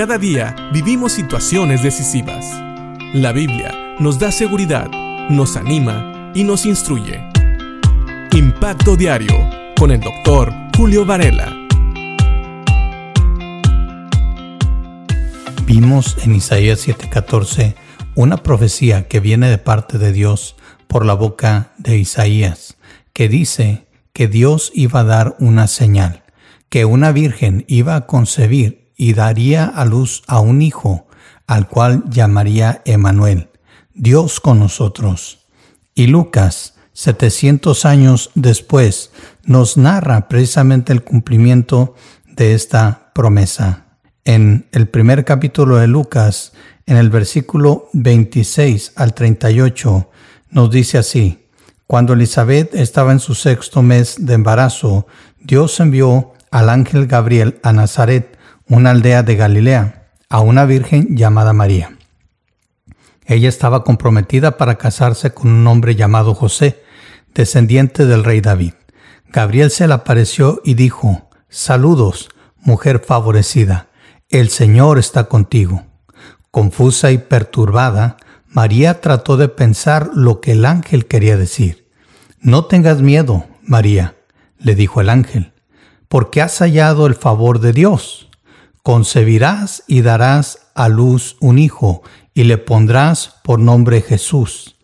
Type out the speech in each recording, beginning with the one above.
Cada día vivimos situaciones decisivas. La Biblia nos da seguridad, nos anima y nos instruye. Impacto Diario con el doctor Julio Varela. Vimos en Isaías 7:14 una profecía que viene de parte de Dios por la boca de Isaías, que dice que Dios iba a dar una señal, que una virgen iba a concebir y daría a luz a un hijo, al cual llamaría Emanuel, Dios con nosotros. Y Lucas, 700 años después, nos narra precisamente el cumplimiento de esta promesa. En el primer capítulo de Lucas, en el versículo 26 al 38, nos dice así, cuando Elizabeth estaba en su sexto mes de embarazo, Dios envió al ángel Gabriel a Nazaret, una aldea de Galilea, a una virgen llamada María. Ella estaba comprometida para casarse con un hombre llamado José, descendiente del rey David. Gabriel se le apareció y dijo, Saludos, mujer favorecida, el Señor está contigo. Confusa y perturbada, María trató de pensar lo que el ángel quería decir. No tengas miedo, María, le dijo el ángel, porque has hallado el favor de Dios. Concebirás y darás a luz un hijo, y le pondrás por nombre Jesús.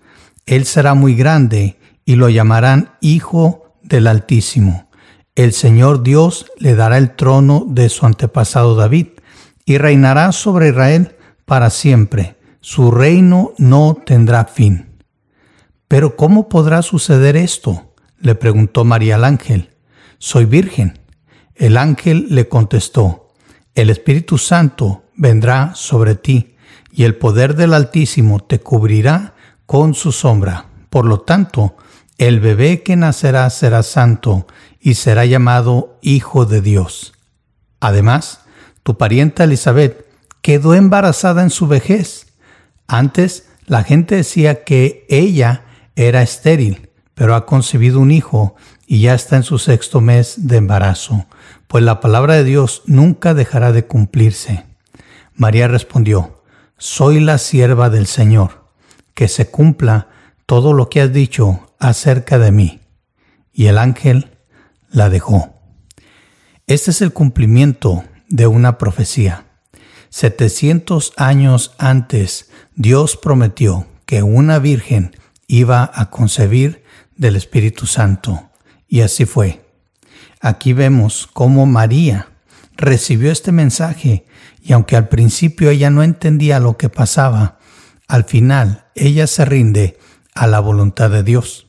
Él será muy grande, y lo llamarán Hijo del Altísimo. El Señor Dios le dará el trono de su antepasado David, y reinará sobre Israel para siempre su reino no tendrá fin. Pero ¿cómo podrá suceder esto? le preguntó María al ángel. Soy virgen. El ángel le contestó, El Espíritu Santo vendrá sobre ti, y el poder del Altísimo te cubrirá con su sombra. Por lo tanto, el bebé que nacerá será santo y será llamado Hijo de Dios. Además, tu parienta Elizabeth quedó embarazada en su vejez antes la gente decía que ella era estéril, pero ha concebido un hijo y ya está en su sexto mes de embarazo, pues la palabra de Dios nunca dejará de cumplirse. María respondió, Soy la sierva del Señor, que se cumpla todo lo que has dicho acerca de mí. Y el ángel la dejó. Este es el cumplimiento de una profecía. 700 años antes, Dios prometió que una virgen iba a concebir del Espíritu Santo. Y así fue. Aquí vemos cómo María recibió este mensaje y aunque al principio ella no entendía lo que pasaba, al final ella se rinde a la voluntad de Dios.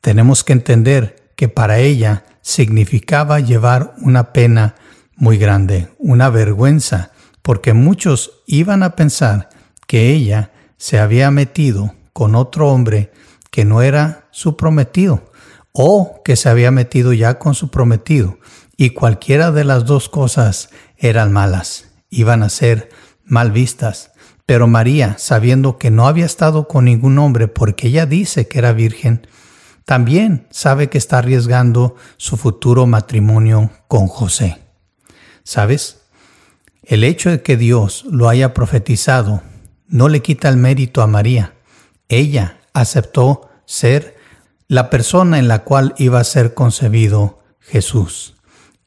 Tenemos que entender que para ella significaba llevar una pena muy grande, una vergüenza porque muchos iban a pensar que ella se había metido con otro hombre que no era su prometido o que se había metido ya con su prometido y cualquiera de las dos cosas eran malas, iban a ser mal vistas. Pero María, sabiendo que no había estado con ningún hombre porque ella dice que era virgen, también sabe que está arriesgando su futuro matrimonio con José. ¿Sabes? El hecho de que Dios lo haya profetizado no le quita el mérito a María. Ella aceptó ser la persona en la cual iba a ser concebido Jesús.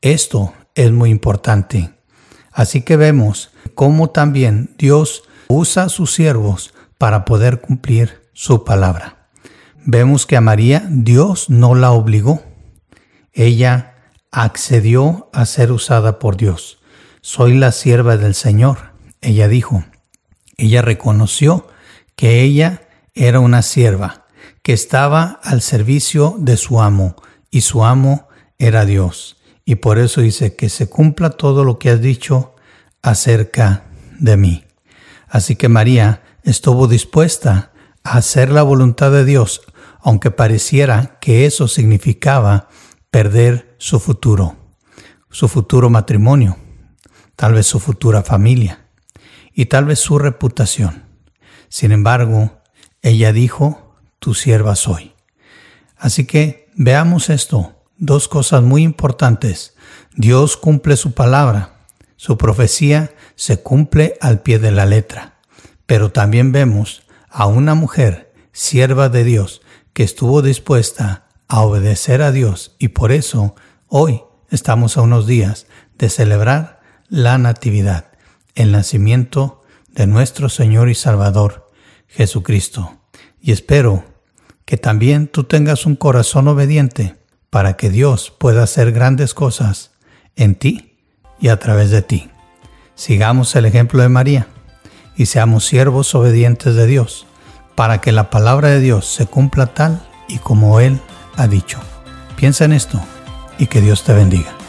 Esto es muy importante. Así que vemos cómo también Dios usa a sus siervos para poder cumplir su palabra. Vemos que a María Dios no la obligó. Ella accedió a ser usada por Dios. Soy la sierva del Señor, ella dijo. Ella reconoció que ella era una sierva, que estaba al servicio de su amo, y su amo era Dios. Y por eso dice que se cumpla todo lo que has dicho acerca de mí. Así que María estuvo dispuesta a hacer la voluntad de Dios, aunque pareciera que eso significaba perder su futuro, su futuro matrimonio tal vez su futura familia y tal vez su reputación. Sin embargo, ella dijo, sierva soy. Así que veamos esto, dos cosas muy importantes. Dios cumple su palabra, su profecía se cumple al pie de la letra. Pero también vemos a una mujer, sierva de Dios, que estuvo dispuesta a obedecer a Dios y por eso hoy estamos a unos días de celebrar la Natividad, el nacimiento de nuestro Señor y Salvador, Jesucristo. Y espero que también tú tengas un corazón obediente para que Dios pueda hacer grandes cosas en ti y a través de ti. Sigamos el ejemplo de María y seamos siervos obedientes de Dios para que la palabra de Dios se cumpla tal y como Él ha dicho. Piensa en esto y que Dios te bendiga.